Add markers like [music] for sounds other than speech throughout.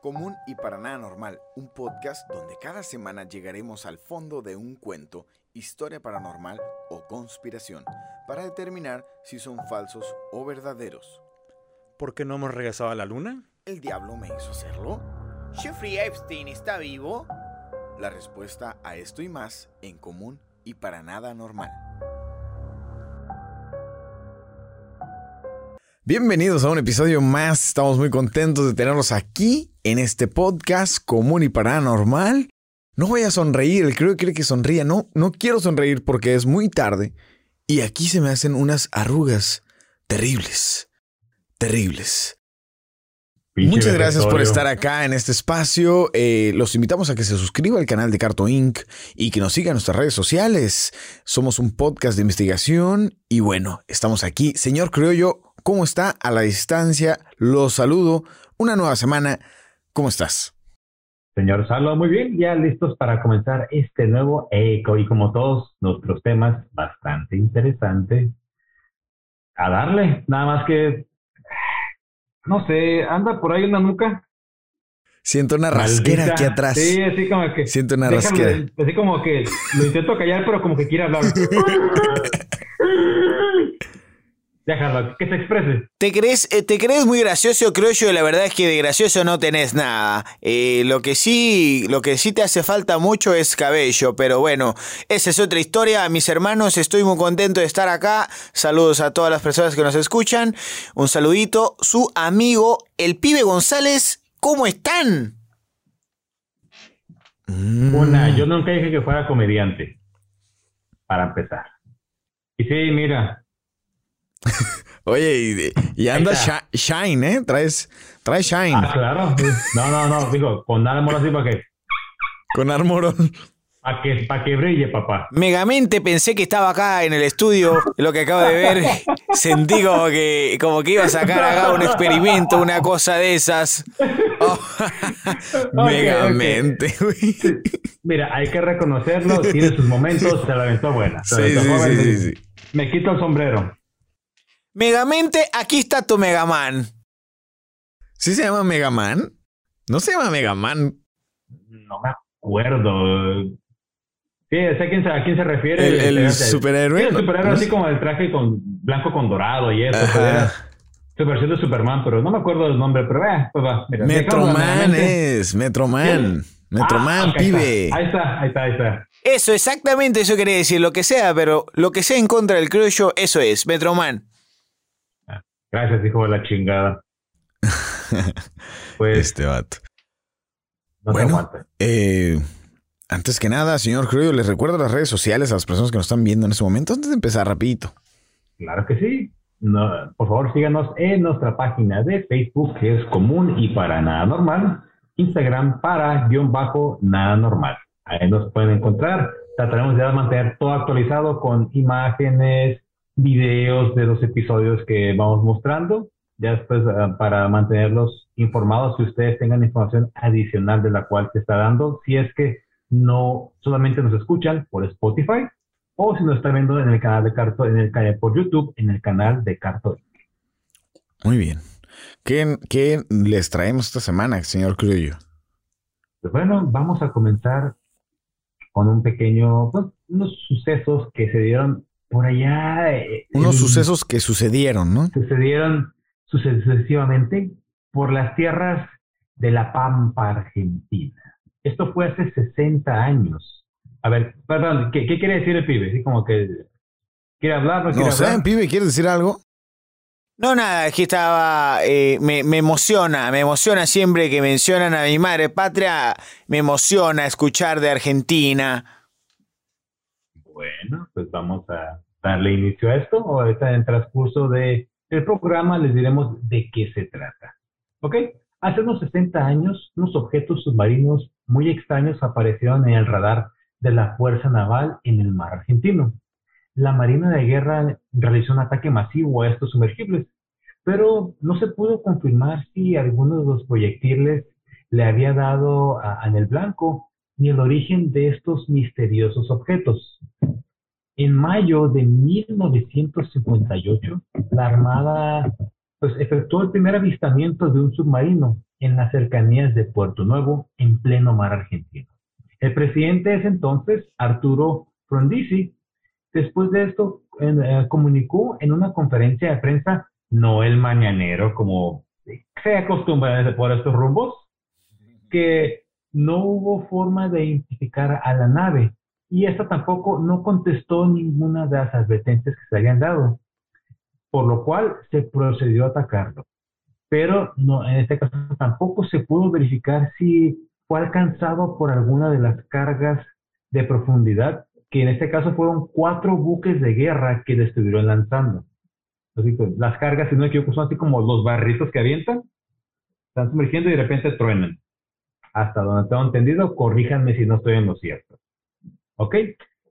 Común y para nada normal, un podcast donde cada semana llegaremos al fondo de un cuento, historia paranormal o conspiración, para determinar si son falsos o verdaderos. ¿Por qué no hemos regresado a la luna? ¿El diablo me hizo hacerlo? ¿Jeffrey Epstein está vivo? La respuesta a esto y más en común y para nada normal. Bienvenidos a un episodio más. Estamos muy contentos de tenerlos aquí en este podcast común y paranormal. No voy a sonreír, el creo que quiere que sonría. No, no quiero sonreír porque es muy tarde y aquí se me hacen unas arrugas terribles. Terribles. Muchas gracias por estar acá en este espacio. Eh, los invitamos a que se suscriba al canal de Carto Inc. y que nos siga en nuestras redes sociales. Somos un podcast de investigación y bueno, estamos aquí. Señor Criollo, ¿Cómo está? A la distancia, los saludo. Una nueva semana. ¿Cómo estás? Señor Salo, muy bien, ya listos para comenzar este nuevo eco y como todos nuestros temas, bastante interesante. A darle, nada más que, no sé, anda por ahí una nuca. Siento una rasquera aquí atrás. Sí, así como que. Siento una rasquera. Así como que lo intento callar, pero como que quiere hablar. [laughs] Déjalo, que se exprese. ¿Te crees, eh, te crees muy gracioso, creo yo? La verdad es que de gracioso no tenés nada. Eh, lo, que sí, lo que sí te hace falta mucho es cabello, pero bueno, esa es otra historia. Mis hermanos, estoy muy contento de estar acá. Saludos a todas las personas que nos escuchan. Un saludito. Su amigo, el pibe González, ¿cómo están? Una, yo nunca dije que fuera comediante. Para empezar. Y sí, mira, Oye, y, anda Shine, ¿eh? Traes, traes Shine. Ah, claro. No, no, no, digo, con armor así para que. Con armor. Para que, para que brille, papá. Megamente pensé que estaba acá en el estudio, lo que acabo de ver. [laughs] Sentí como que, como que iba a sacar acá un experimento, una cosa de esas. [laughs] Oh. Megamente, Mira, hay que reconocerlo, tiene sus momentos, se la aventó buena. sí, sí, sí, sí, Me quito el sombrero. Megamente, aquí está tu Megaman. ¿Sí se llama Megaman? ¿No se llama Megaman? No me acuerdo. Sí, sé a quién, a quién se refiere. El, el, superhéroe. el superhéroe así como el traje con blanco con dorado y eso. Su versión de Superman, pero no me acuerdo del nombre, pero eh, pues va. Metroman es, Metroman. Metroman, ah, pibe. Ahí está, ahí está, ahí está. Eso, exactamente eso quería decir, lo que sea, pero lo que sea en contra del criollo, eso es, Metroman. Gracias, hijo de la chingada. [laughs] pues. Este vato. bueno, eh, antes que nada, señor Cruz, les recuerdo las redes sociales a las personas que nos están viendo en este momento antes de empezar rapidito. Claro que sí. por favor, síganos en nuestra página de Facebook, que es común y para nada normal. Instagram para guion bajo nada normal. Ahí nos pueden encontrar. Trataremos de mantener todo actualizado con imágenes, videos de los episodios que vamos mostrando, ya después ah, para mantenerlos informados si ustedes tengan información adicional de la cual se está dando, si es que no solamente nos escuchan por Spotify o si nos están viendo en el canal de Carto, en el canal por YouTube, en el canal de Carto. Muy bien. ¿Qué, ¿Qué, les traemos esta semana, señor Cruz? Pues bueno, vamos a comenzar con un pequeño, pues, unos sucesos que se dieron por allá. Eh, Unos sucesos que sucedieron, ¿no? Sucedieron sucesivamente por las tierras de la Pampa Argentina. Esto fue hace 60 años. A ver, perdón, ¿qué, quiere decir el pibe? ¿Sí? Como que quiere hablar, no, quiere no sé, pibe, ¿quieres decir algo? No, nada, aquí estaba, eh, me, me, emociona, me emociona siempre que mencionan a mi madre patria, me emociona escuchar de Argentina. Bueno, pues vamos a darle inicio a esto. Ahorita en transcurso del programa les diremos de qué se trata. ¿Ok? Hace unos 60 años, unos objetos submarinos muy extraños aparecieron en el radar de la Fuerza Naval en el mar argentino. La Marina de Guerra realizó un ataque masivo a estos sumergibles, pero no se pudo confirmar si alguno de los proyectiles le había dado a, en el blanco ni el origen de estos misteriosos objetos. En mayo de 1958, la Armada pues, efectuó el primer avistamiento de un submarino en las cercanías de Puerto Nuevo, en pleno mar argentino. El presidente de ese entonces, Arturo Frondizi, después de esto eh, comunicó en una conferencia de prensa, no el mañanero como se acostumbra por estos rumbos, que no hubo forma de identificar a la nave y esta tampoco no contestó ninguna de las advertencias que se habían dado, por lo cual se procedió a atacarlo. Pero no, en este caso tampoco se pudo verificar si fue alcanzado por alguna de las cargas de profundidad, que en este caso fueron cuatro buques de guerra que le estuvieron lanzando. Así que las cargas, si no me equivoco, son así como los barritos que avientan, están sumergiendo y de repente truenan. Hasta donde tengo entendido, corríjanme si no estoy en lo cierto. ¿Ok?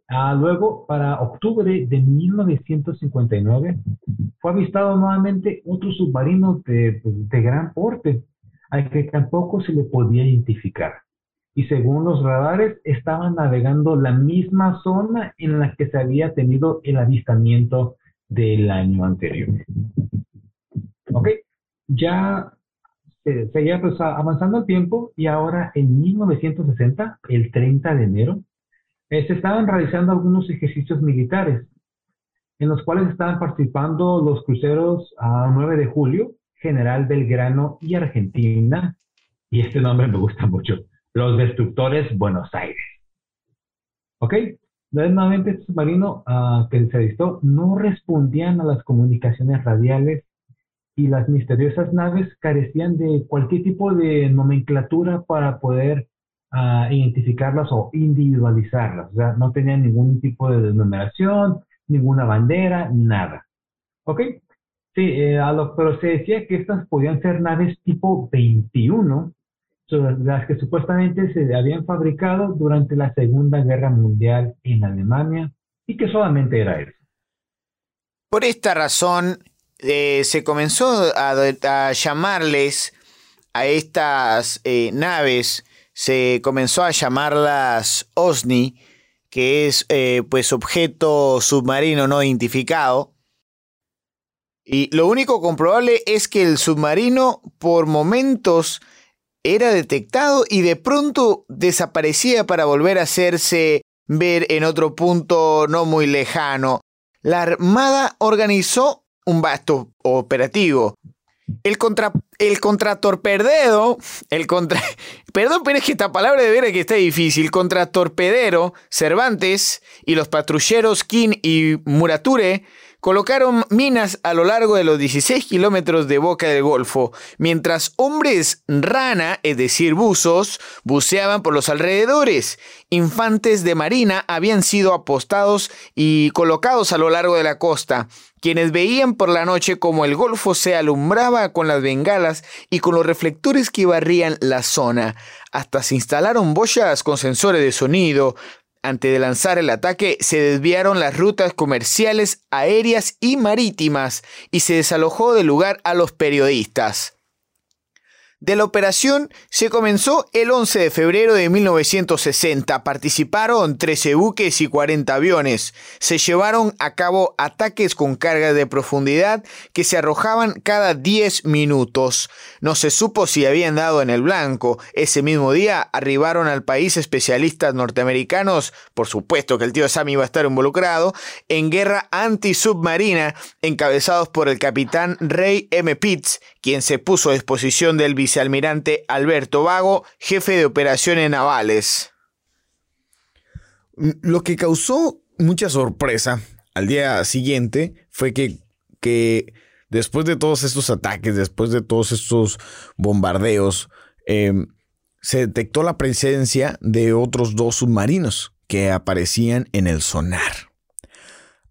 Ah, luego, para octubre de 1959, fue avistado nuevamente otro submarino de, pues, de gran porte, al que tampoco se le podía identificar. Y según los radares, estaban navegando la misma zona en la que se había tenido el avistamiento del año anterior. ¿Ok? Ya se seguía pues, avanzando el tiempo y ahora en 1960, el 30 de enero, eh, se estaban realizando algunos ejercicios militares, en los cuales estaban participando los cruceros a 9 de julio, General Belgrano y Argentina, y este nombre me gusta mucho, los destructores Buenos Aires. ¿Ok? Nuevamente, este submarino uh, que se avistó no respondían a las comunicaciones radiales y las misteriosas naves carecían de cualquier tipo de nomenclatura para poder a identificarlas o individualizarlas. O sea, no tenían ningún tipo de denominación, ninguna bandera, nada. ¿Ok? Sí, eh, pero se decía que estas podían ser naves tipo 21, las que supuestamente se habían fabricado durante la Segunda Guerra Mundial en Alemania y que solamente era eso. Por esta razón, eh, se comenzó a, llamarles a estas eh, naves se comenzó a llamarlas OSNI, que es eh, pues objeto submarino no identificado. Y lo único comprobable es que el submarino por momentos era detectado y de pronto desaparecía para volver a hacerse ver en otro punto no muy lejano. La Armada organizó un vasto operativo el contra el contratorpedero, el contra [laughs] Perdón, pero es que esta palabra de veras que está difícil. Contratorpedero, Cervantes y los patrulleros King y Murature colocaron minas a lo largo de los 16 kilómetros de boca del Golfo, mientras hombres rana, es decir, buzos, buceaban por los alrededores. Infantes de marina habían sido apostados y colocados a lo largo de la costa, quienes veían por la noche como el Golfo se alumbraba con las bengalas y con los reflectores que barrían la zona. Hasta se instalaron boyas con sensores de sonido, antes de lanzar el ataque, se desviaron las rutas comerciales, aéreas y marítimas y se desalojó del lugar a los periodistas de la operación se comenzó el 11 de febrero de 1960. Participaron 13 buques y 40 aviones. Se llevaron a cabo ataques con cargas de profundidad que se arrojaban cada 10 minutos. No se supo si habían dado en el blanco. Ese mismo día arribaron al país especialistas norteamericanos, por supuesto que el tío Sam iba a estar involucrado, en guerra antisubmarina, encabezados por el capitán Ray M. Pitts, quien se puso a disposición del vicealmirante Alberto Vago, jefe de operaciones navales. Lo que causó mucha sorpresa al día siguiente fue que, que después de todos estos ataques, después de todos estos bombardeos, em, se detectó la presencia de otros dos submarinos que aparecían en el sonar.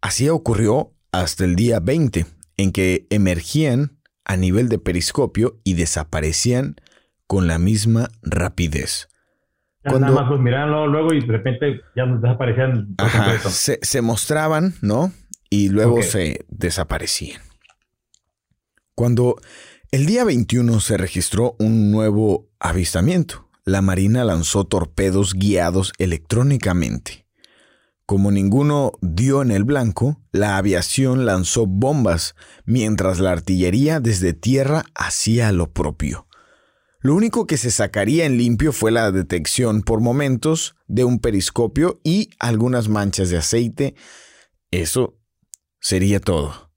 Así ocurrió hasta el día 20, en que emergían a nivel de periscopio y desaparecían con la misma rapidez. Cuando, Nada más pues luego y de repente ya desaparecían. se, mostraban, ¿no? Y luego se desaparecían. Cuando el día 21 se registró un nuevo avistamiento, la Marina lanzó torpedos guiados electrónicamente. Como ninguno dio en el blanco, la aviación lanzó bombas, mientras la artillería desde tierra hacía lo propio. Lo único que se sacaría en limpio fue la detección por momentos de un periscopio y algunas manchas de aceite. Eso sería todo.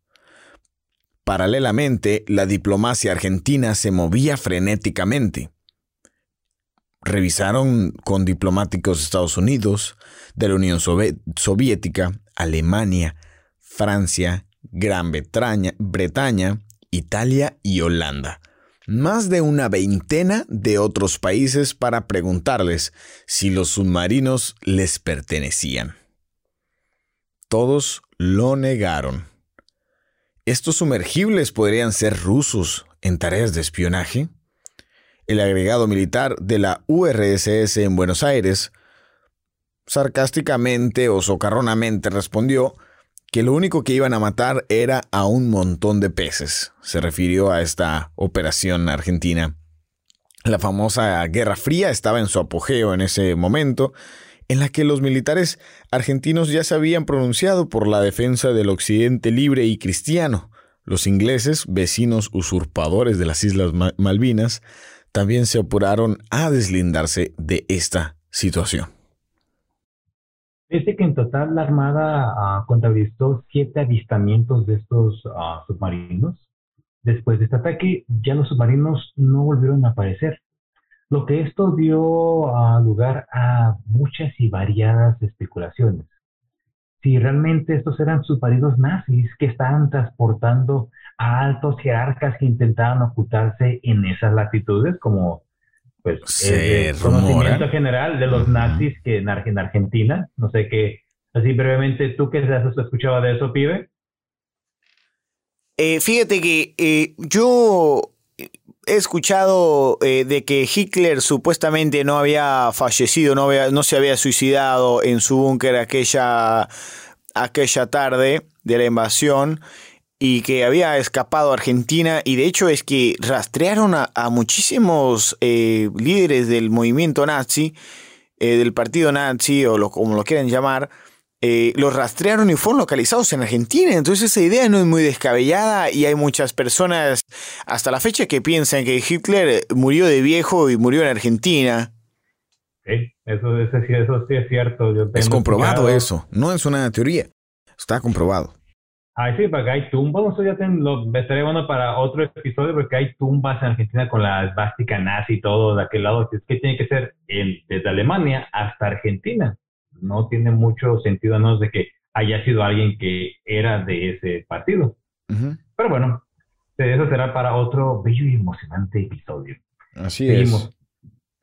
Paralelamente, la diplomacia argentina se movía frenéticamente. Revisaron con diplomáticos de Estados Unidos, de la Unión Soviética, Alemania, Francia, Gran Bretaña, Bretaña, Italia y Holanda más de una veintena de otros países para preguntarles si los submarinos les pertenecían. Todos lo negaron. ¿Estos sumergibles podrían ser rusos en tareas de espionaje? El agregado militar de la URSS en Buenos Aires sarcásticamente o socarronamente respondió que lo único que iban a matar era a un montón de peces. Se refirió a esta operación argentina. La famosa Guerra Fría estaba en su apogeo en ese momento, en la que los militares argentinos ya se habían pronunciado por la defensa del occidente libre y cristiano. Los ingleses, vecinos usurpadores de las Islas Malvinas, también se apuraron a deslindarse de esta situación. Dice que en total la Armada uh, contabilizó siete avistamientos de estos ah, submarinos. Después de este ataque, ya los submarinos no volvieron a aparecer, lo que esto dio ah, lugar a muchas y variadas especulaciones. Si realmente estos eran submarinos nazis que estaban transportando a altos jerarcas que intentaban ocultarse en esas latitudes, como pues el conocimiento general de los nazis que en, Argentina, no sé qué, así brevemente, ¿tú qué has escuchado de eso, pibe? Eh, fíjate que eh, yo he escuchado eh, de que Hitler supuestamente no había fallecido, no, había, no se había suicidado en su búnker aquella, aquella tarde de la invasión y que había escapado a Argentina y de hecho es que rastrearon a, muchísimos eh, líderes del movimiento nazi, eh, del partido nazi o como lo quieran llamar, eh, los rastrearon y fueron localizados en Argentina. Entonces esa idea no es muy descabellada y hay muchas personas hasta la fecha que piensan que Hitler murió de viejo y murió en Argentina. Sí, eso, eso, sí es cierto. es comprobado eso, no es una teoría, está comprobado. Ay, sí, porque hay tumbas, no sé, ya lo estaría bueno para otro episodio porque hay tumbas en Argentina con la esvástica nazi y todo de aquel lado. Es que tiene que ser desde Alemania hasta Argentina. No tiene mucho sentido a menos de que haya sido alguien que era de ese partido. Pero bueno, eso será para otro bello y emocionante episodio. Así es.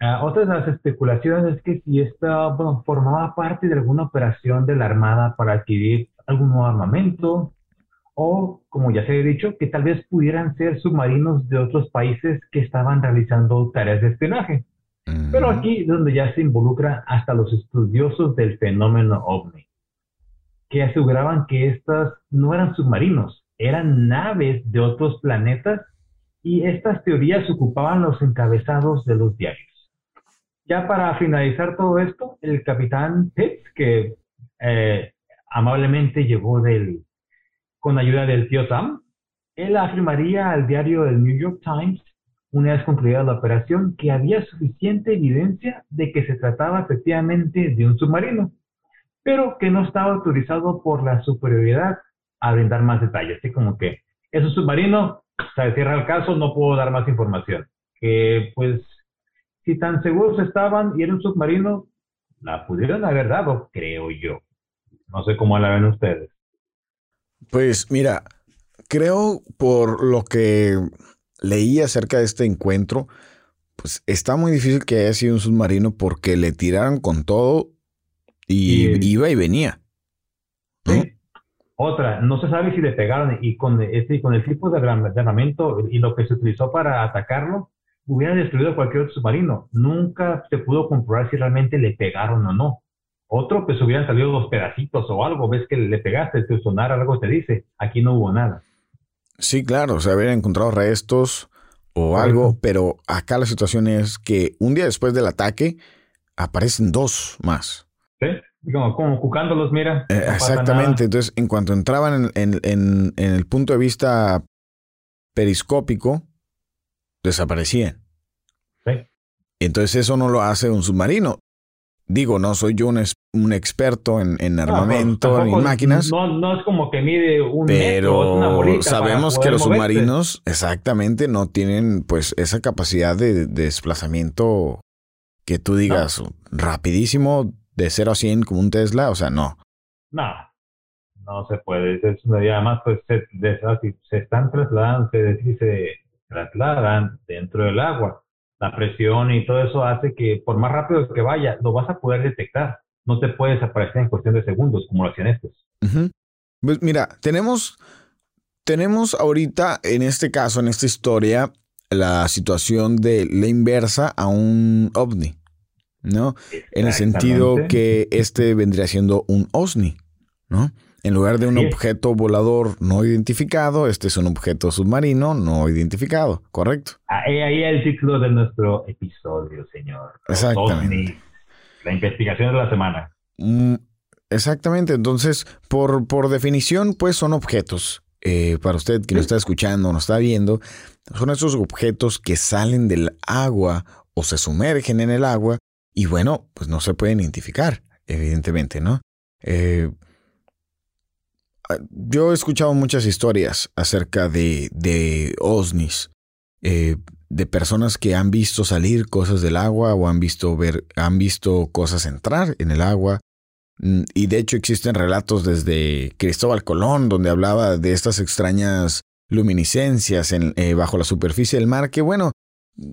Uh, otra de las especulaciones es que si esta bueno, formaba parte de alguna operación de la Armada para adquirir algún nuevo armamento, o, como ya se ha dicho, que tal vez pudieran ser submarinos de otros países que estaban realizando tareas de espionaje. Pero aquí es donde ya se involucra hasta los estudiosos del fenómeno ovni, que aseguraban que estas no eran submarinos, eran naves de otros planetas y estas teorías ocupaban los encabezados de los diarios. Ya para finalizar todo esto, el capitán Pitts, que eh, amablemente llegó del con ayuda del tío Sam, él afirmaría al diario del New York Times, una vez concluida la operación, que había suficiente evidencia de que se trataba efectivamente de un submarino, pero que no estaba autorizado por la superioridad a brindar más detalles. Así como que es un submarino, se cierra el caso, no puedo dar más información. Que pues, si tan seguros estaban y era un submarino, la pudieron haber dado, creo yo. No sé cómo la ven ustedes. Pues mira, creo por lo que leí acerca de este encuentro, pues está muy difícil que haya sido un submarino porque le tiraron con todo y, iba y venía. Otra, no se sabe si le pegaron y con, este, con el tipo de armamento y lo que se utilizó para atacarlo, hubiera destruido cualquier otro submarino. Nunca se pudo comprobar si realmente le pegaron o no. Otro, pues hubieran salido dos pedacitos o algo, ves que le pegaste, te sonar algo te dice, aquí no hubo nada. Sí, claro, se habrían encontrado restos o algo, pero acá la situación es que un día después del ataque aparecen dos más. Sí, como, como cucándolos, mira. Eh, exactamente, entonces en cuanto entraban en, en el punto de vista periscópico, desaparecían. Entonces eso no lo hace un submarino. Digo, no soy yo un, un experto en, en armamento, en máquinas. No, no es como que mide un pero sabemos que los submarinos exactamente no tienen pues esa capacidad de, desplazamiento que tú digas rapidísimo de 0 a 100 como un Tesla, o sea, no. No, no se puede. y además, pues se, se están trasladando, se, se trasladan dentro del agua la presión y todo eso hace que por más rápido que vaya, lo vas a poder detectar. No te puedes aparecer en cuestión de segundos como lo hacían estos. Pues mira, tenemos, tenemos ahorita, en este caso, en esta historia, la situación de la inversa a un ovni, ¿no? En el sentido que este vendría siendo un OSNI, ¿no? En lugar de un objeto volador no identificado, este es un objeto submarino no identificado, ¿correcto? Ahí, ahí el título de nuestro episodio, señor. Exactamente. La investigación de la semana. Mm, exactamente, entonces, por, por definición, pues son objetos. Eh, para usted que nos está escuchando, nos está viendo, son esos objetos que salen del agua o se sumergen en el agua y bueno, pues no se pueden identificar, evidentemente, ¿no? Eh, yo he escuchado muchas historias acerca de, de OSNIs, eh, de personas que han visto salir cosas del agua o han visto ver, han visto cosas entrar en el agua. Mm, y de hecho existen relatos desde Cristóbal Colón, donde hablaba de estas extrañas luminiscencias en, eh, bajo la superficie del mar, que bueno,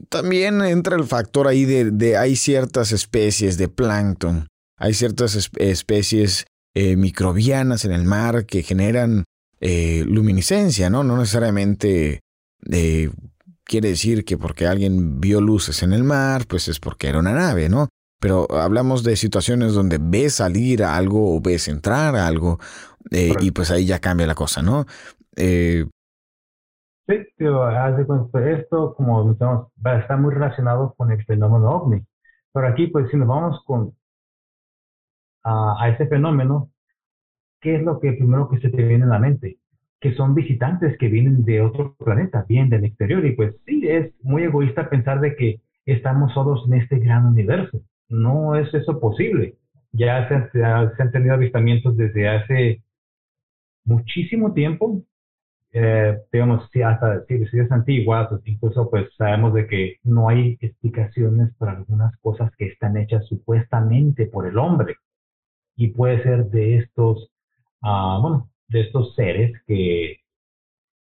también entra el factor ahí de, de hay ciertas especies de plancton, hay ciertas especies eh, microbianas en el mar que generan eh, luminiscencia, ¿no? No necesariamente eh, quiere decir que porque alguien vio luces en el mar, pues es porque era una nave, ¿no? Pero hablamos de situaciones donde ves salir a algo o ves entrar a algo y pues ahí ya cambia la cosa, ¿no? sí, tío, esto, como mencionamos, está muy relacionado con el fenómeno ovni. Pero aquí, pues, si nos vamos con a, ese fenómeno, ¿qué es lo que primero que se te viene a la mente? Que son visitantes que vienen de otro planeta, vienen del exterior. Y pues sí, es muy egoísta pensar de que estamos solos en este gran universo. No es eso posible. Ya se, se han tenido avistamientos desde hace muchísimo tiempo. Eh, digamos, hasta civilizaciones antiguas, incluso pues sabemos de que no hay explicaciones para algunas cosas que están hechas supuestamente por el hombre y puede ser de estos, bueno, de estos seres que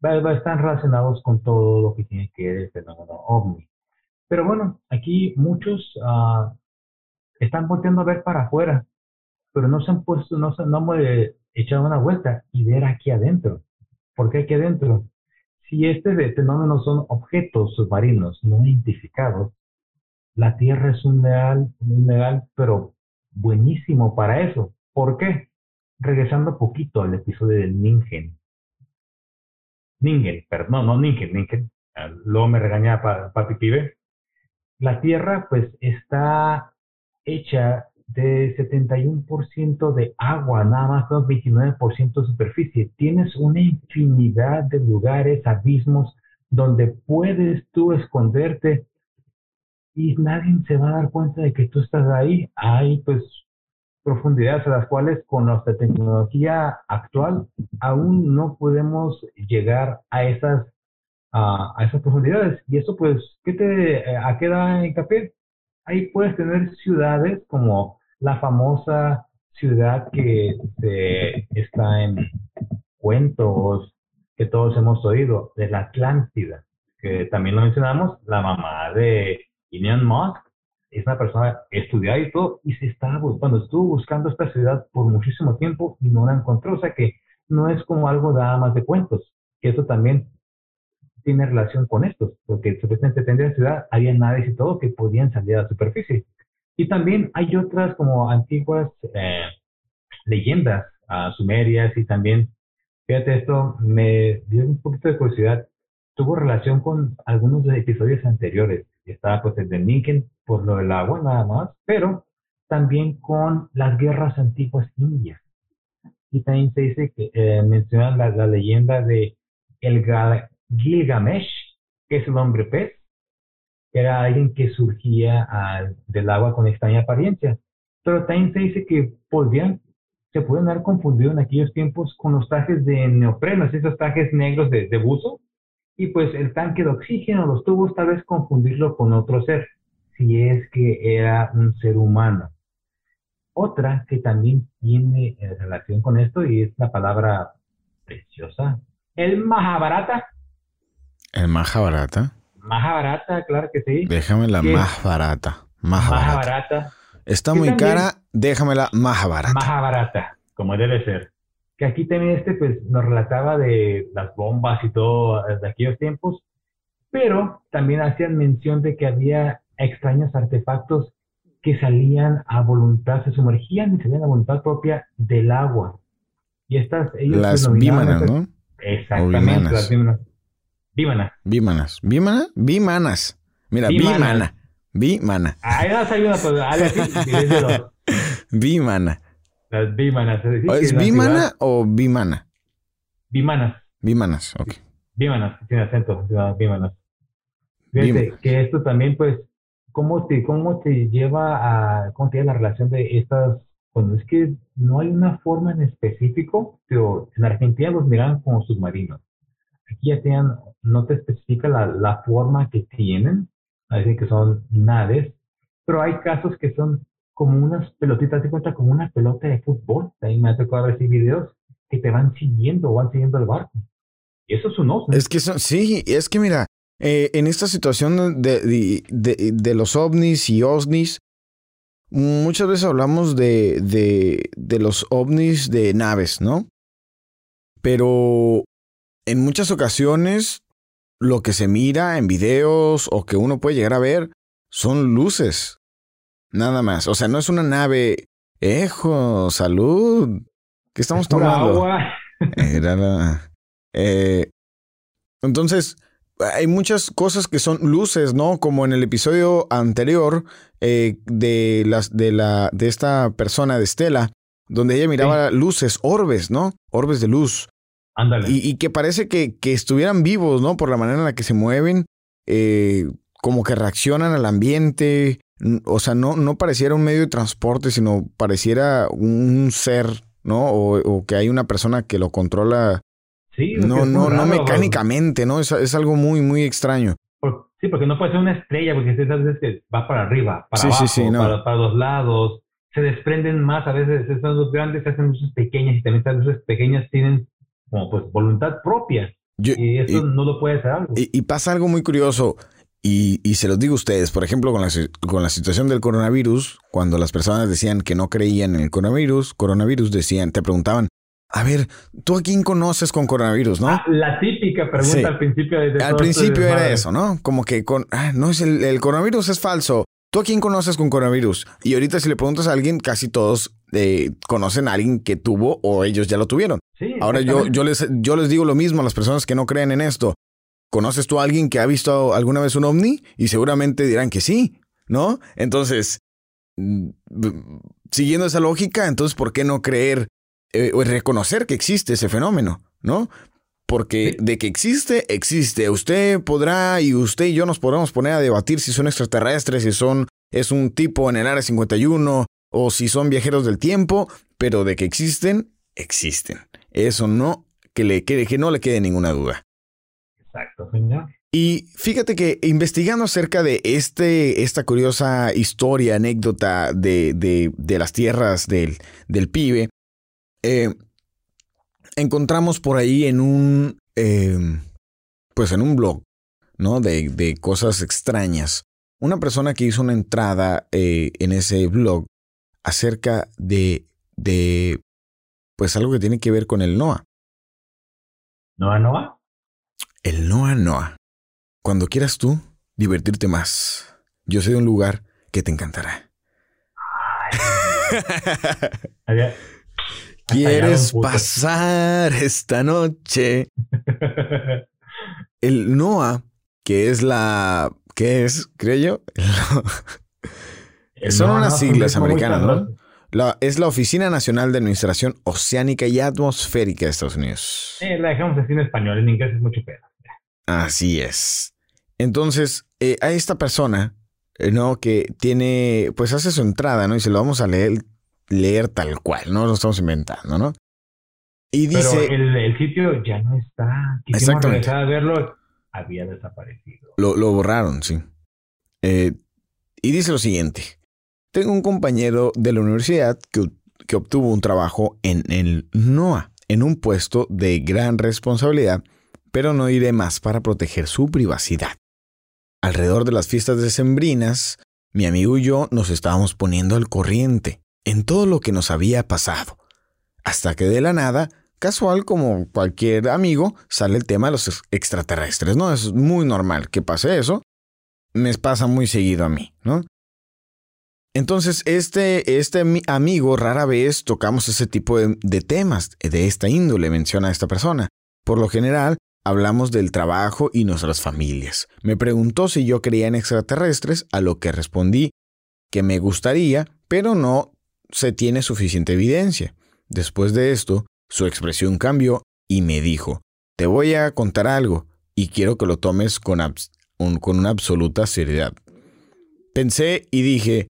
están relacionados con todo lo que tiene que ver el fenómeno ovni. Pero bueno, aquí muchos uh, están volteando a ver para afuera, pero no se han puesto, no se no han echado una vuelta y ver aquí adentro. ¿Por qué aquí adentro? Si este fenómeno son objetos submarinos no identificados, la Tierra es un leal, un leal, pero buenísimo para eso. ¿Por qué? Regresando poquito al episodio del Ningen. Ningen, perdón, no Ningen, Ningen. Ah, luego me regaña Papi Pibe. La Tierra, pues, está hecha de 71% de agua, nada más con 29% de superficie. Tienes una infinidad de lugares, abismos, donde puedes tú esconderte y nadie se va a dar cuenta de que tú estás ahí. Hay pues profundidades a las cuales con nuestra tecnología actual aún no podemos llegar a esas a, esas profundidades. Y eso pues, ¿qué te, a qué da hincapié? Ahí puedes tener ciudades como la famosa ciudad que está en cuentos que todos hemos oído, de la Atlántida, que también lo mencionamos, la mamá de Elon Musk es una persona estudiada y todo, y se estaba, cuando estuvo buscando esta ciudad por muchísimo tiempo y no la encontró, o sea que no es como algo nada más de cuentos, que eso también tiene relación con estos, porque supuestamente tendría ciudad, había naves y todo que podían salir a la superficie. Y también hay otras como antiguas eh, leyendas uh, sumerias y también, fíjate esto, me dio un poquito de curiosidad, tuvo relación con algunos de episodios anteriores estaba pues el de Niken por lo del agua nada más, pero también con las guerras antiguas indias. Y también se dice que eh, mencionan la, leyenda de el Gilgamesh, que es el hombre pez, era alguien que surgía al- del agua con extraña apariencia. Pero también se dice que podían, se pueden haber confundido en aquellos tiempos con los trajes de neopreno, esos trajes negros de, de buzo, y pues el tanque de oxígeno, los tubos, tal vez confundirlo con otro ser, si es que era un ser humano. Otra que también tiene eh, relación con esto y es la palabra preciosa, el Mahabharata. El más barata. Mahabharata, claro que sí. Déjamela Sí. más barata. Más barata. Mahabharata. Está muy también- cara, déjamela más barata. Mahabharata, como debe ser. Que aquí también este pues nos relataba de las bombas y todo eh, de aquellos tiempos, pero también hacían mención de que había extraños artefactos que salían a voluntad, se sumergían y salían a voluntad propia del agua. Y estas, ellos Las estas- ¿no? Exactamente, las bímanas. Bímanas. Bímanas. ¿Bímana? Bímanas. Mira, Bímanas. bímana. Bímana. Ahí nos ayuda, pues, algo así, Bímana. las bímanas. es decir, ¿O que ¿Es ciudad- o bímana? Bímanas. Bímanas, ok. Bímanas, tiene acento, Bímanas. Fíjate que esto también, pues, ¿cómo te, cómo te lleva a, cómo te lleva la relación de estas, cuando es que no hay una forma en específico, pero en Argentina los miran como submarinos. Aquí ya tienen, no te especifica la, la forma que tienen, decir que son naves, pero hay casos que son como unas pelotitas, te cuenta como una pelota de fútbol, también me ha tocado ver videos que te van siguiendo van siguiendo el barco. Y eso es un oso. Es que son- sí, es que mira, eh, en esta situación de, de- de- de los ovnis y osnis, muchas veces hablamos de, de, de los ovnis de naves, ¿no? Pero en muchas ocasiones lo que se mira en videos o que uno puede llegar a ver son luces. Nada más. O sea, no es una nave. Ejo, salud. ¿Qué estamos tomando? agua. Era la- eh, entonces, hay muchas cosas que son luces, ¿no? Como en el episodio anterior eh, de, las, de, la, de esta persona, de Estela, donde ella miraba luces, orbes, ¿no? Orbes de luz. Ándale. Y, y que parece que, que estuvieran vivos, ¿no? Por la manera en la que se mueven, eh, como que reaccionan al ambiente. O sea, no, no pareciera un medio de transporte, sino pareciera un ser, ¿no? O, o que hay una persona que lo controla. Sí, No, no, no raro, mecánicamente, ¿no? Es, es algo muy, muy extraño. por- sí, porque no puede ser una estrella, porque esas veces va para arriba, para Sí, sí, abajo, sí, no. para, para los lados. Se desprenden más, a veces estas luces grandes se hacen luces pequeñas y también estas luces pequeñas tienen como pues voluntad propia. Yo- Y eso y- no lo puede hacer algo. Y, y pasa algo muy curioso, y, y se los digo a ustedes, por ejemplo, con la, con la situación del coronavirus, cuando las personas decían que no creían en el coronavirus, coronavirus decían, te preguntaban, a ver, ¿tú a quién conoces con coronavirus, no? Ah, la típica pregunta Sí. al principio de, Al este principio era eso, ¿no? Como que con, ah, no es el, el coronavirus es falso. ¿Tú a quién conoces con coronavirus? Y ahorita si le preguntas a alguien, casi todos eh, conocen a alguien que tuvo o ellos ya lo tuvieron. Sí, Ahora yo, yo, les, yo les digo lo mismo a las personas que no creen en esto. ¿Conoces tú a alguien que ha visto alguna vez un ovni? Y seguramente dirán que sí, ¿no? Entonces, mm, siguiendo esa lógica, entonces, ¿por qué no creer eh, reconocer que existe ese fenómeno, ¿no? Porque de que existe, existe. Usted podrá y usted y yo nos podremos poner a debatir si son extraterrestres, si son es un tipo en el área 51 o si son viajeros del tiempo, pero de que existen, existen. Eso no que le que no le quede ninguna duda. Exacto, señor. Y fíjate que investigando acerca de este, esta curiosa historia, anécdota de, de- de las tierras del, del pibe, eh, encontramos por ahí en un, eh, pues en un blog, ¿no? De, de cosas extrañas. Una persona que hizo una entrada eh, en ese blog acerca de, de, pues algo que tiene que ver con el Noah. ¿Noa, Noa? El Noa Noa. Cuando quieras tú divertirte más, yo sé de un lugar que te encantará. [laughs] Había- ¿Quieres pasar esta noche? [laughs] El NOAA, que es la... ¿Qué es? Creo yo. Son unas siglas americanas, ¿no? La- es la Oficina Nacional de Administración Oceánica y Atmosférica de Estados Unidos. Eh, la dejamos así en español, en inglés es mucho pedo. Así es. Entonces, eh, a esta persona, eh, ¿no? Que tiene, pues hace su entrada, ¿no? Y se lo vamos a leer, leer tal cual, ¿no? Lo estamos inventando, ¿no? Y dice... Pero el, el sitio ya no está. Quisimos Exactamente. a verlo. Había desaparecido. Lo, lo borraron, sí. Eh, y dice lo siguiente. Tengo un compañero de la universidad que, que obtuvo un trabajo en el NOAA, en un puesto de gran responsabilidad, pero no iré más para proteger su privacidad. Alrededor de las fiestas decembrinas, mi amigo y yo nos estábamos poniendo al corriente en todo lo que nos había pasado. Hasta que de la nada, casual como cualquier amigo, sale el tema de los ex- extraterrestres, ¿no? Es muy normal que pase eso. Me pasa muy seguido a mí, ¿no? Entonces, este, este mi- amigo rara vez tocamos ese tipo de, de temas de esta índole, menciona esta persona. Por lo general, hablamos del trabajo y nuestras familias. Me preguntó si yo creía en extraterrestres, a lo que respondí que me gustaría, pero no se tiene suficiente evidencia. Después de esto, su expresión cambió y me dijo, te voy a contar algo y quiero que lo tomes con, abs- un- con una absoluta seriedad. Pensé y dije,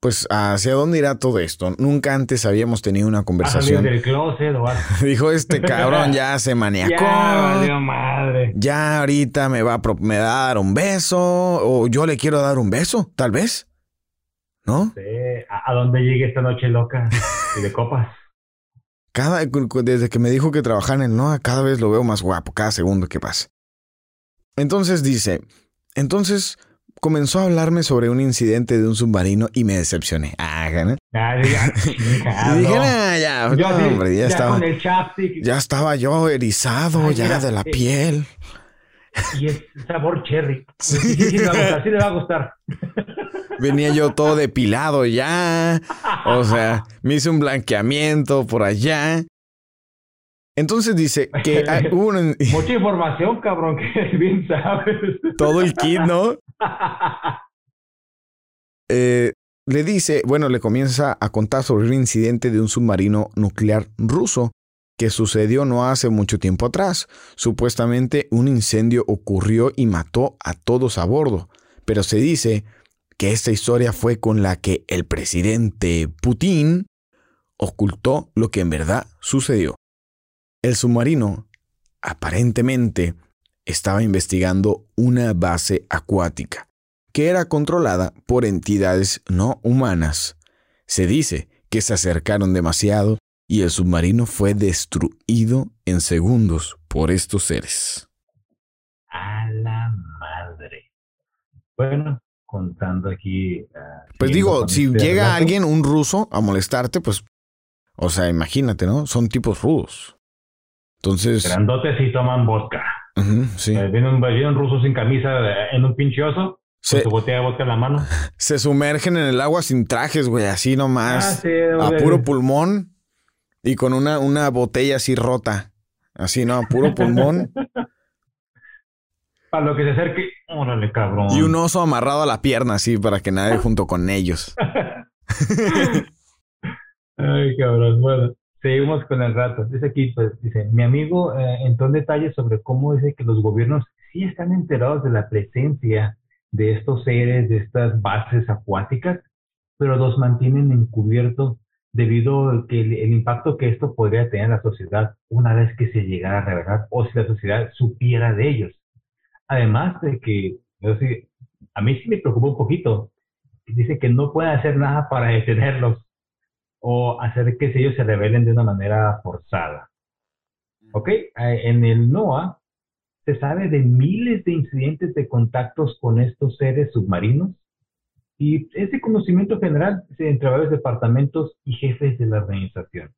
pues, ¿hacia dónde irá todo esto? Nunca antes habíamos tenido una ¿Vas a salir conversación. del closet [laughs] Dijo, este cabrón ya se [laughs] Ya, maniacó. valió madre. Ya ahorita me va, a pro- me va a dar un beso o yo le quiero dar un beso, tal vez. ¿No? Sí, ¿A, dónde llegue esta noche loca? Y de copas. Cada, desde que me dijo que trabajaba en el NOA, cada vez lo veo más guapo, cada segundo que pasa. Entonces dice, entonces comenzó a hablarme sobre un incidente de un submarino y me decepcioné. Ah, ¿no? Ya, [laughs] ya. Y dije, "Nah, ya, Yo no, así, hombre, ya, ya estaba, ya estaba yo erizado Ay, ya mira, de la eh. piel. y es sabor cherry. [laughs] Sí. Sí, sí, sí, le va a gustar, sí le va a gustar. [laughs] Venía yo todo depilado ya. O sea, me hice un blanqueamiento por allá. Entonces dice que hay- hubo un- [laughs] Mucha información, cabrón, que [laughs] bien sabes. todo el kit, ¿no? [laughs] Eh, le dice, bueno, le comienza a contar sobre un incidente de un submarino nuclear ruso que sucedió no hace mucho tiempo atrás. Supuestamente un incendio ocurrió y mató a todos a bordo, pero se dice que esta historia fue con la que el presidente Putin ocultó lo que en verdad sucedió. El submarino aparentemente estaba investigando una base acuática que era controlada por entidades no humanas. Se dice que se acercaron demasiado y el submarino fue destruido en segundos por estos seres. A la madre. Bueno, contando aquí. ah, Pues digo, si este llega relato, alguien, un ruso, a molestarte, pues, o sea, imagínate, ¿no? Son tipos rudos. Entonces, Grandotes y toman vodka. ujú, sí. Eh, Viene un, viene un ruso sin camisa eh, en un pinche oso, Se, con su botella de vodka en la mano. [laughs] se sumergen en el agua sin trajes, güey, así Ah, nomás. sí, a güey. puro pulmón y con una, una botella así rota. Así, ¿no? A puro pulmón. [laughs] Para lo que se acerque, órale, cabrón. y un oso amarrado a la pierna, así, para que nadie junto con ellos. [laughs] Ay, cabrón. Bueno, seguimos con el rato. Dice aquí, pues, dice, mi amigo eh, entró en detalles sobre cómo dice que los gobiernos sí están enterados de la presencia de estos seres, de estas bases acuáticas, pero los mantienen encubiertos debido al que el, el impacto que esto podría tener en la sociedad una vez que se llegara a revelar o si la sociedad supiera de ellos. Además de que, yo sí, a mí sí me preocupa un poquito. Dice que no pueden hacer nada para detenerlos o hacer que ellos se rebelen de una manera forzada. ¿Ok? Eh, En el NOAA se sabe de miles de incidentes de contactos con estos seres submarinos y ese conocimiento general sí, entre varios departamentos y jefes de la organización.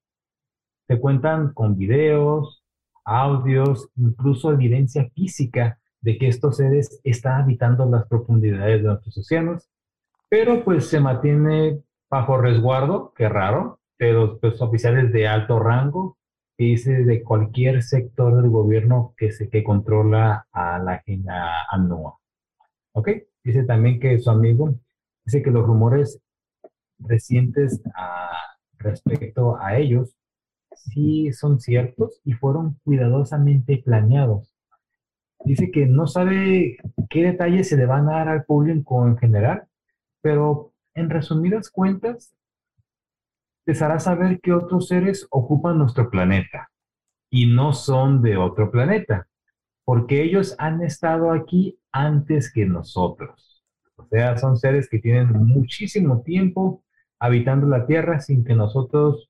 Se cuentan con videos, audios, incluso evidencia física de que estos seres están habitando las profundidades de nuestros océanos, pero pues se mantiene bajo resguardo, qué raro, de los pues, oficiales de alto rango, que dice de cualquier sector del gobierno que, se, que controla a la a, a. ¿Ok? Dice también que su amigo dice que los rumores recientes a, respecto a ellos sí son ciertos y fueron cuidadosamente planeados. Dice que no sabe qué detalles se le van a dar al público en general, pero en resumidas cuentas, les hará saber que otros seres ocupan nuestro planeta y no son de otro planeta, porque ellos han estado aquí antes que nosotros. O sea, son seres que tienen muchísimo tiempo habitando la Tierra sin que nosotros,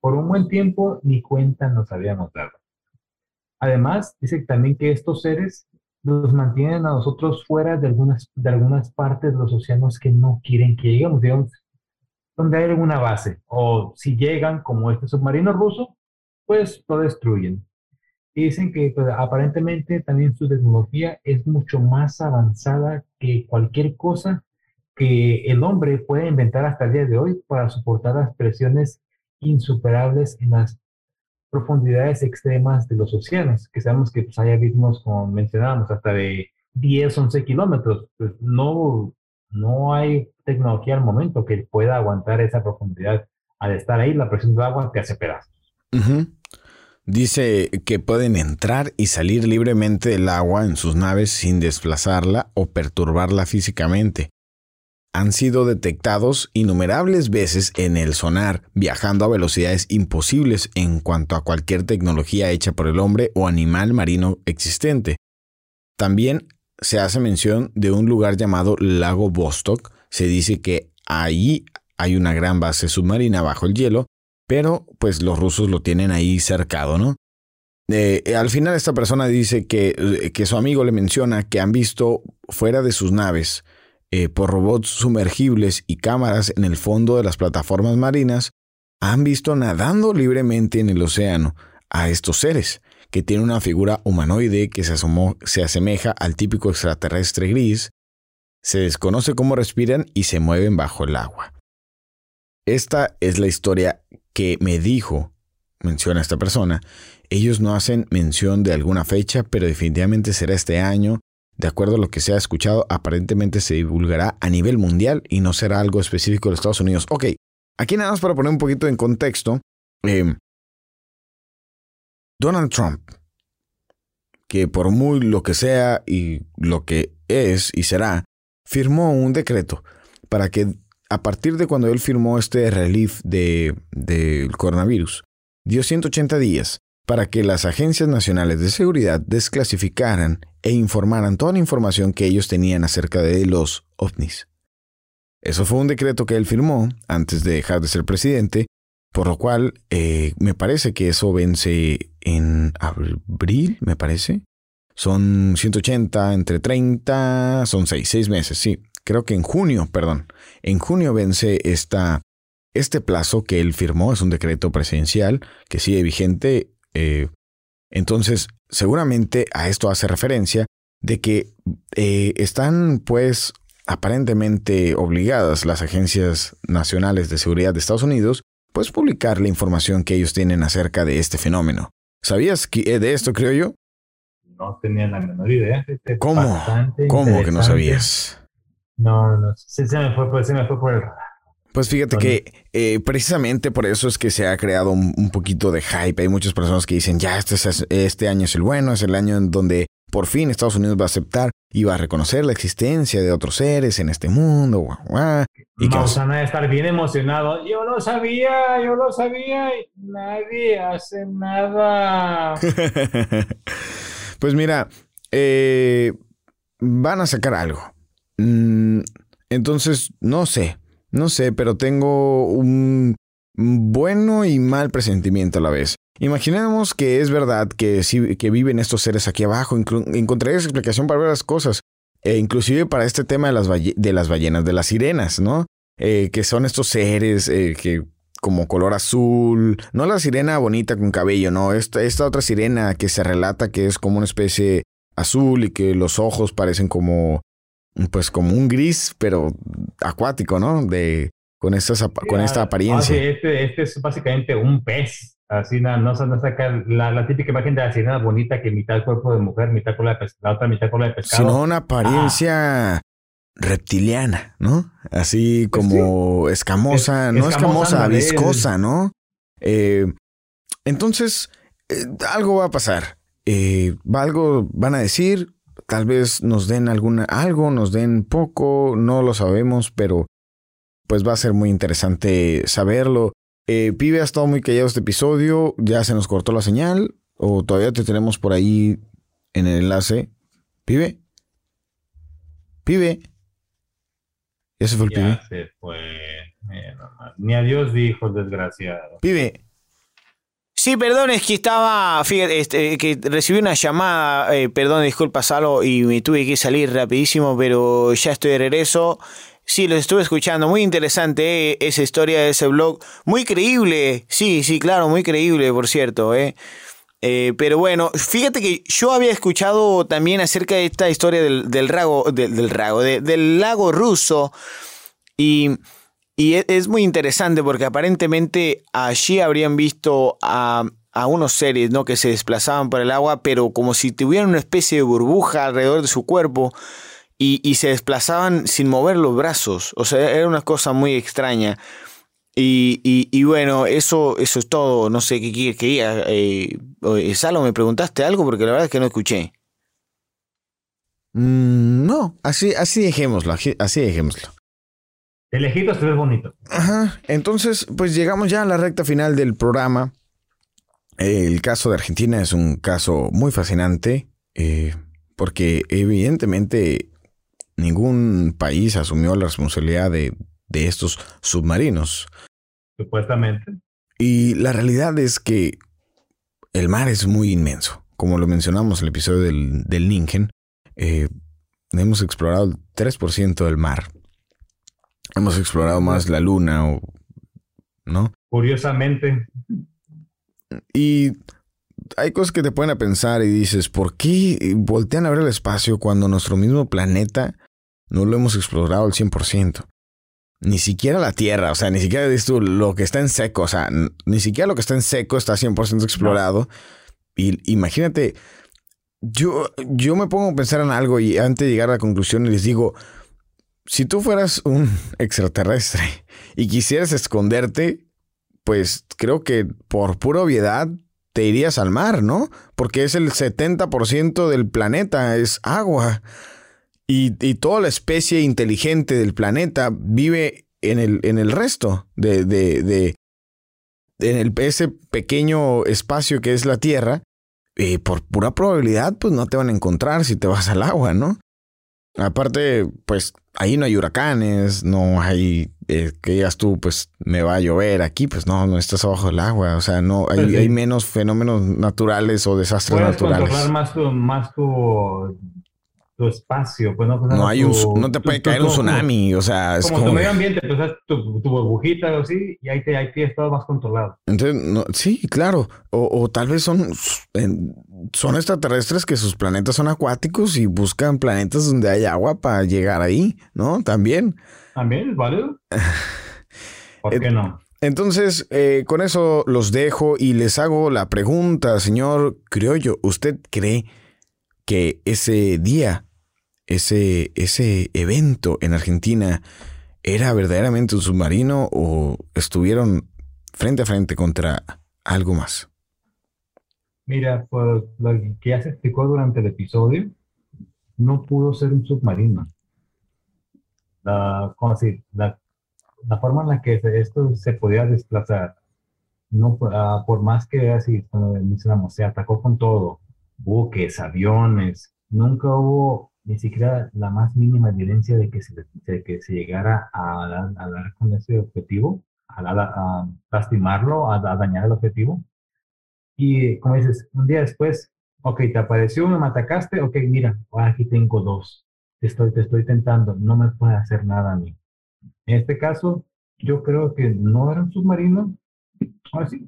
por un buen tiempo, ni cuenta nos habíamos dado. Además, dice también que estos seres nos mantienen a nosotros fuera de algunas, de algunas partes de los océanos que no quieren que lleguemos, digamos, donde hay alguna base. O si llegan, como este submarino ruso, pues lo destruyen. Y dicen que pues, aparentemente también su tecnología es mucho más avanzada que cualquier cosa que el hombre puede inventar hasta el día de hoy para soportar las presiones insuperables en las profundidades extremas de los océanos, que sabemos que pues, hay abismos, como mencionábamos, hasta de 10, 11 kilómetros. Pues no, no hay tecnología al momento que pueda aguantar esa profundidad. Al estar ahí, la presión del agua te hace pedazos. Dice que pueden entrar y salir libremente del agua en sus naves sin desplazarla o perturbarla físicamente han sido detectados innumerables veces en el sonar, viajando a velocidades imposibles en cuanto a cualquier tecnología hecha por el hombre o animal marino existente. También se hace mención de un lugar llamado Lago Vostok. Se dice que ahí hay una gran base submarina bajo el hielo, pero pues los rusos lo tienen ahí cercado, ¿no? Eh, al final esta persona dice que, eh, que su amigo le menciona que han visto fuera de sus naves eh, por robots sumergibles y cámaras en el fondo de las plataformas marinas, han visto nadando libremente en el océano a estos seres, que tienen una figura humanoide que se, se asemeja al típico extraterrestre gris, se desconoce cómo respiran y se mueven bajo el agua. Esta es la historia que me dijo, menciona esta persona. Ellos no hacen mención de alguna fecha, pero definitivamente será este año de acuerdo a lo que se ha escuchado, aparentemente se divulgará a nivel mundial y no será algo específico de Estados Unidos. Ok, aquí nada más para poner un poquito en contexto. Eh, Donald Trump, que por muy lo que sea y lo que es y será, firmó un decreto para que a partir de cuando él firmó este relief del de, coronavirus, dio 180 días para que las agencias nacionales de seguridad desclasificaran e informaran toda la información que ellos tenían acerca de los ovnis. Eso fue un decreto que él firmó antes de dejar de ser presidente, por lo cual eh, me parece que eso vence en abril, me parece. Son 180 entre 30, son 6, 6 meses, sí. Creo que en junio, perdón, en junio vence esta, este plazo que él firmó, es un decreto presidencial que sigue vigente eh, entonces, seguramente a esto hace referencia de que eh, están pues aparentemente obligadas las agencias nacionales de seguridad de Estados Unidos pues publicar la información que ellos tienen acerca de este fenómeno. ¿Sabías que, eh, de esto, creo yo? No tenía la menor idea. ¿Cómo? ¿Cómo que no sabías? No, no, se, me fue, se me fue por el pues fíjate que eh, precisamente por eso es que se ha creado un, poquito de hype. Hay muchas personas que dicen, ya, este, este año es el bueno, es el año en donde por fin Estados Unidos va a aceptar y va a reconocer la existencia de otros seres en este mundo. Y que van a estar bien emocionado. Yo lo sabía, yo lo sabía y nadie hace nada. [laughs] pues mira, eh, van a sacar algo. Mm, entonces, no sé. No sé, pero tengo un bueno y mal presentimiento a la vez. Imaginemos que es verdad que, que viven estos seres aquí abajo, encontrarías explicación para ver las cosas, e inclusive para este tema de las, de las ballenas, de las sirenas, ¿no? Eh, que son estos seres eh, que como color azul, no la sirena bonita con cabello, no, esta, esta otra sirena que se relata que es como una especie azul y que los ojos parecen como pues como un gris, pero acuático, ¿no? De, con, estas, con esta apariencia. este, este, es básicamente un pez. Así no, no, no saca la, la, típica imagen de la sirena bonita que mitad cuerpo de mujer, mitad cola de pescado, la otra mitad cola de pescado. Sino una apariencia reptiliana, ¿no? Así pues como escamosa, no escamosa, viscosa, ¿no? Eh, entonces, eh, algo va a pasar. Eh, algo van a decir, tal vez nos den alguna, algo, nos den poco, no lo sabemos, pero pues va a ser muy interesante saberlo. Eh, Pibe ha estado muy callado este episodio, ya se nos cortó la señal, o todavía te tenemos por ahí en el enlace. Pibe. Pibe. Ya se fue el ya Se fue. Ni adiós dijo, desgraciado. Pibe. Sí, perdón, es que estaba, fíjate, este, que recibí una llamada, eh, perdón, disculpa, Salo, y me tuve que salir rapidísimo, pero ya estoy de regreso. Sí, lo estuve escuchando, muy interesante eh, esa historia de ese blog, muy creíble, sí, sí, claro, muy creíble, por cierto, eh. eh pero bueno, fíjate que yo había escuchado también acerca de esta historia del, rago, del rago, del lago ruso, y y e, es muy interesante porque aparentemente allí habrían visto a, unos seres ¿no? que se desplazaban por el agua, pero como si tuvieran una especie de burbuja alrededor de su cuerpo y, se desplazaban sin mover los brazos. O sea, era una cosa muy extraña. Y, bueno, eso, eso es todo. No sé qué quería. Eh, Salo, ¿me preguntaste algo? Porque la verdad es que no escuché. Mm, no, así, así dejémoslo, así dejémoslo. De lejitos se ve bonito. Ajá. Entonces, pues llegamos ya a la recta final del programa. El caso de Argentina es un caso muy fascinante eh, porque evidentemente ningún país asumió la responsabilidad de, estos submarinos. Supuestamente. Y la realidad es que el mar es muy inmenso. Como lo mencionamos en el episodio del, del Ningen, eh, hemos explorado el 3% del mar. Hemos explorado más la luna, o, ¿no? Curiosamente. Y hay cosas que te ponen a pensar y dices, ¿por qué voltean a ver el espacio cuando nuestro mismo planeta no lo hemos explorado al 100%? Ni siquiera la Tierra, o sea, ni siquiera tú, lo que está en seco, o sea, ni siquiera lo que está en seco está 100% explorado. Y imagínate, yo, yo me pongo a pensar en algo y antes de llegar a la conclusión les digo, si tú fueras un [laughs] extraterrestre y quisieras esconderte, pues creo que por pura obviedad te irías al mar, ¿no? Porque es el 70% del planeta, es agua. Y, toda la especie inteligente del planeta vive en el, en el resto de, de, en el, ese pequeño espacio que es la Tierra. Y por pura probabilidad, pues no te van a encontrar si te vas al agua, ¿no? Aparte, pues ahí no hay huracanes, no hay eh, que digas tú, pues me va a llover aquí, pues no, no estás abajo del agua, o sea, no hay, hay menos fenómenos naturales o desastres Puedes naturales. Controlar más tu, más tu tu espacio, pues no, no hay un, no te puede caer un tsunami, o sea, es como, tu medio ambiente, pues tu, tu burbujita o así, y ahí te, ahí te más controlado. Entonces, no, sí, claro, o, o, tal vez son, son extraterrestres que sus planetas son acuáticos y buscan planetas donde hay agua para llegar ahí, ¿no? También. También es válido. [laughs] ¿Por qué no? Entonces, eh, con eso los dejo y les hago la pregunta, señor Criollo, ¿usted cree que ese día ese, ese evento en Argentina era verdaderamente un submarino o estuvieron frente a frente contra algo más? Mira, por lo que ya se explicó durante el episodio, no pudo ser un submarino. La, forma en la que esto se podía desplazar, no, ah, por más que así, mencionamos, se atacó con todo, buques, aviones, nunca hubo ni siquiera la más mínima evidencia de que se, que se llegara a, dar con ese objetivo, a, lastimarlo, a, dañar el objetivo. Y como dices, un día después, ok, te apareció, me atacaste, ok, mira, aquí tengo dos, te estoy, te estoy tentando, no me puede hacer nada a mí. En este caso, yo creo que no era un submarino,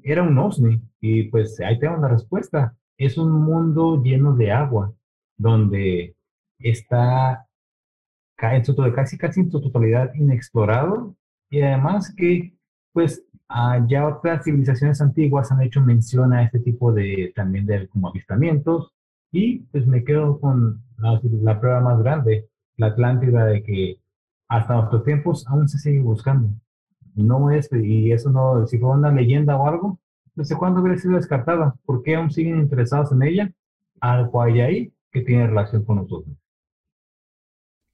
era un OSNI, y pues ahí tengo la respuesta. Es un mundo lleno de agua, donde está en su, casi, casi en su totalidad inexplorado y además que pues ah, ya otras civilizaciones antiguas han hecho mención a este tipo de también de como avistamientos y pues me quedo con la, prueba más grande, la Atlántida de que hasta nuestros tiempos aún se sigue buscando. No es, y eso no, si fue una leyenda o algo, no sé cuándo hubiera sido descartada, ¿por qué aún siguen interesados en ella? algo hay ahí que tiene relación con nosotros.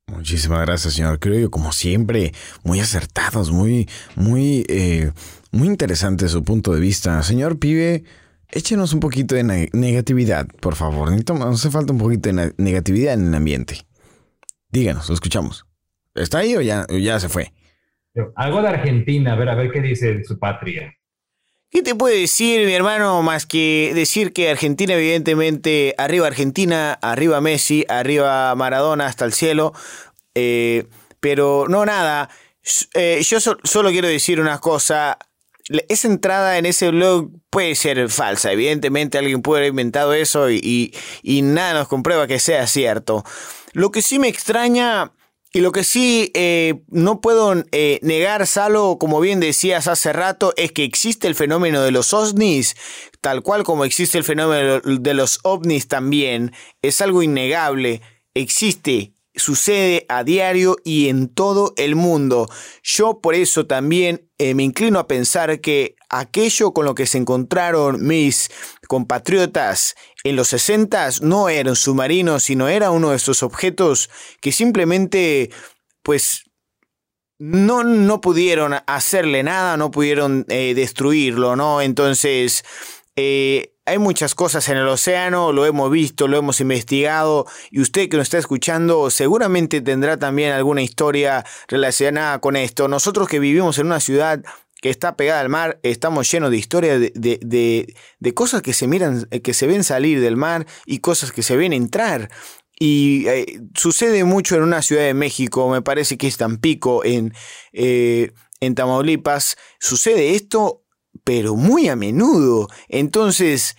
Muchísimas gracias, señor. Que como siempre, muy acertados, muy, muy, eh, muy interesante su punto de vista. Señor Pibe, échenos un poquito de negatividad, por favor. Nos hace falta un poquito de negatividad en el ambiente. Díganos, lo escuchamos. ¿Está ahí o ya, ya se fue? Algo de Argentina, a ver, a ver qué dice su patria. ¿Qué te puede decir, mi hermano, más que decir que Argentina, evidentemente, arriba Argentina, arriba Messi, arriba Maradona hasta el cielo? Eh, pero no nada, eh, yo solo quiero decir una cosa. Esa entrada en ese blog puede ser falsa. Evidentemente alguien puede haber inventado eso y, y nada nos comprueba que sea cierto. Lo que sí me extraña y lo que sí eh, no puedo eh, negar, Salo, como bien decías hace rato, es que existe el fenómeno de los ovnis, tal cual como existe el fenómeno de los ovnis también. Es algo innegable. Existe, sucede a diario y en todo el mundo. Yo por eso también eh, me inclino a pensar que aquello con lo que se encontraron mis compatriotas en los 60 no era un submarino, sino era uno de estos objetos que simplemente, pues, no, no pudieron hacerle nada, no pudieron eh, destruirlo, ¿no? Entonces, eh, hay muchas cosas en el océano, lo hemos visto, lo hemos investigado y usted que nos está escuchando seguramente tendrá también alguna historia relacionada con esto. Nosotros que vivimos en una ciudad que está pegada al mar, estamos llenos de historias de, cosas que se miran, que se ven salir del mar y cosas que se ven entrar. Y eh, sucede mucho en una ciudad de México, me parece que es Tampico, en, eh, en Tamaulipas. Sucede esto, pero muy a menudo. Entonces,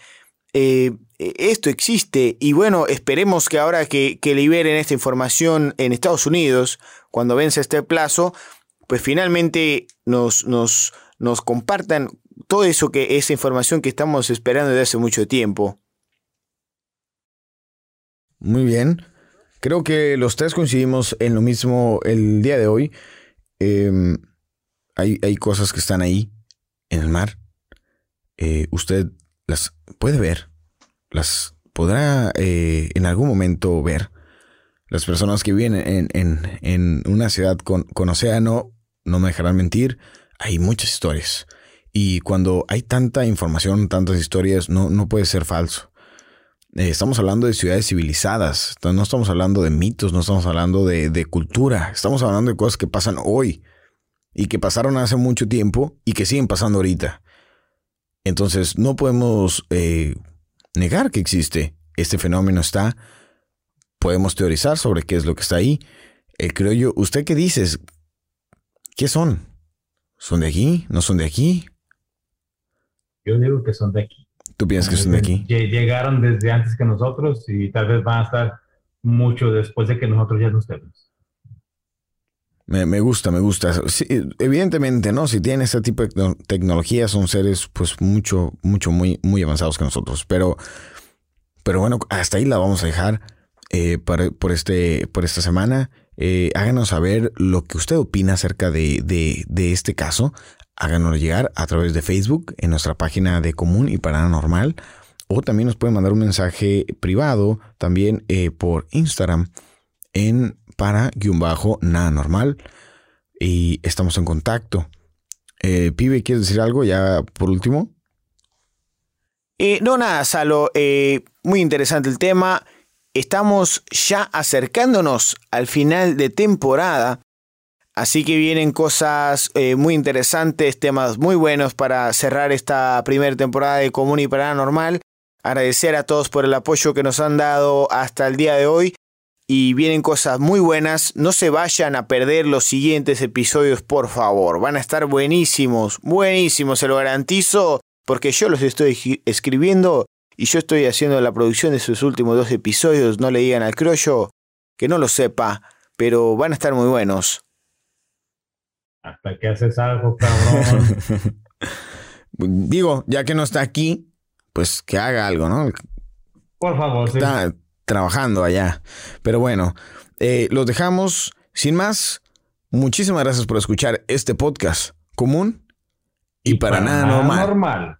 eh, esto existe y bueno, esperemos que ahora que, que liberen esta información en Estados Unidos, cuando vence este plazo, pues finalmente nos, nos, nos compartan todo eso que esa información que estamos esperando desde hace mucho tiempo. Muy bien. Creo que los tres coincidimos en lo mismo el día de hoy. Em, hay, hay, cosas que están ahí, en el mar. Eh, usted las puede ver. Las podrá eh, en algún momento ver. Las personas que viven en, en, en una ciudad con, con océano no me dejarán mentir, hay muchas historias. Y cuando hay tanta información, tantas historias, no, no puede ser falso. Eh, estamos hablando de ciudades civilizadas, no estamos hablando de mitos, no estamos hablando de, cultura, estamos hablando de cosas que pasan hoy y que pasaron hace mucho tiempo y que siguen pasando ahorita. Entonces no podemos eh, negar que existe. Este fenómeno está. Podemos teorizar sobre qué es lo que está ahí. Eh, creo yo, ¿usted qué dices? ¿Qué son? ¿Son de aquí? ¿No son de aquí? Yo digo que son de aquí. ¿Tú piensas que son de aquí? Llegaron desde antes que nosotros y tal vez van a estar mucho después de que nosotros ya no estemos. Me, gusta, me gusta. evidentemente, ¿no? Si tienen este tipo de tecnología, son seres, pues, mucho, mucho, muy, muy avanzados que nosotros. Pero, pero bueno, hasta ahí la vamos a dejar eh, por, este, por esta semana. Eh, háganos saber lo que usted opina acerca de, este caso. Háganoslo llegar a través de Facebook en nuestra página de Común y Paranormal. O también nos pueden mandar un mensaje privado también eh, por Instagram en para-nada normal. Y estamos en contacto. Pibe, ¿quieres decir algo ya por último? no, nada, Salo. muy interesante el tema. Estamos ya acercándonos al final de temporada, así que vienen cosas eh, muy interesantes, temas muy buenos para cerrar esta primera temporada de Común y Paranormal. Agradecer a todos por el apoyo que nos han dado hasta el día de hoy y vienen cosas muy buenas. No se vayan a perder los siguientes episodios, por favor. Van a estar buenísimos, buenísimos, se lo garantizo, porque yo los estoy escribiendo y yo estoy haciendo la producción de sus últimos dos episodios, no le digan al crollo que no lo sepa, pero van a estar muy buenos. Hasta que haces algo, cabrón. [laughs] Digo, ya que no está aquí, pues que haga algo, ¿no? Por favor, sí. Está trabajando allá. Pero bueno, eh, los dejamos. Sin más, muchísimas gracias por escuchar este podcast común y, para, nada, normal.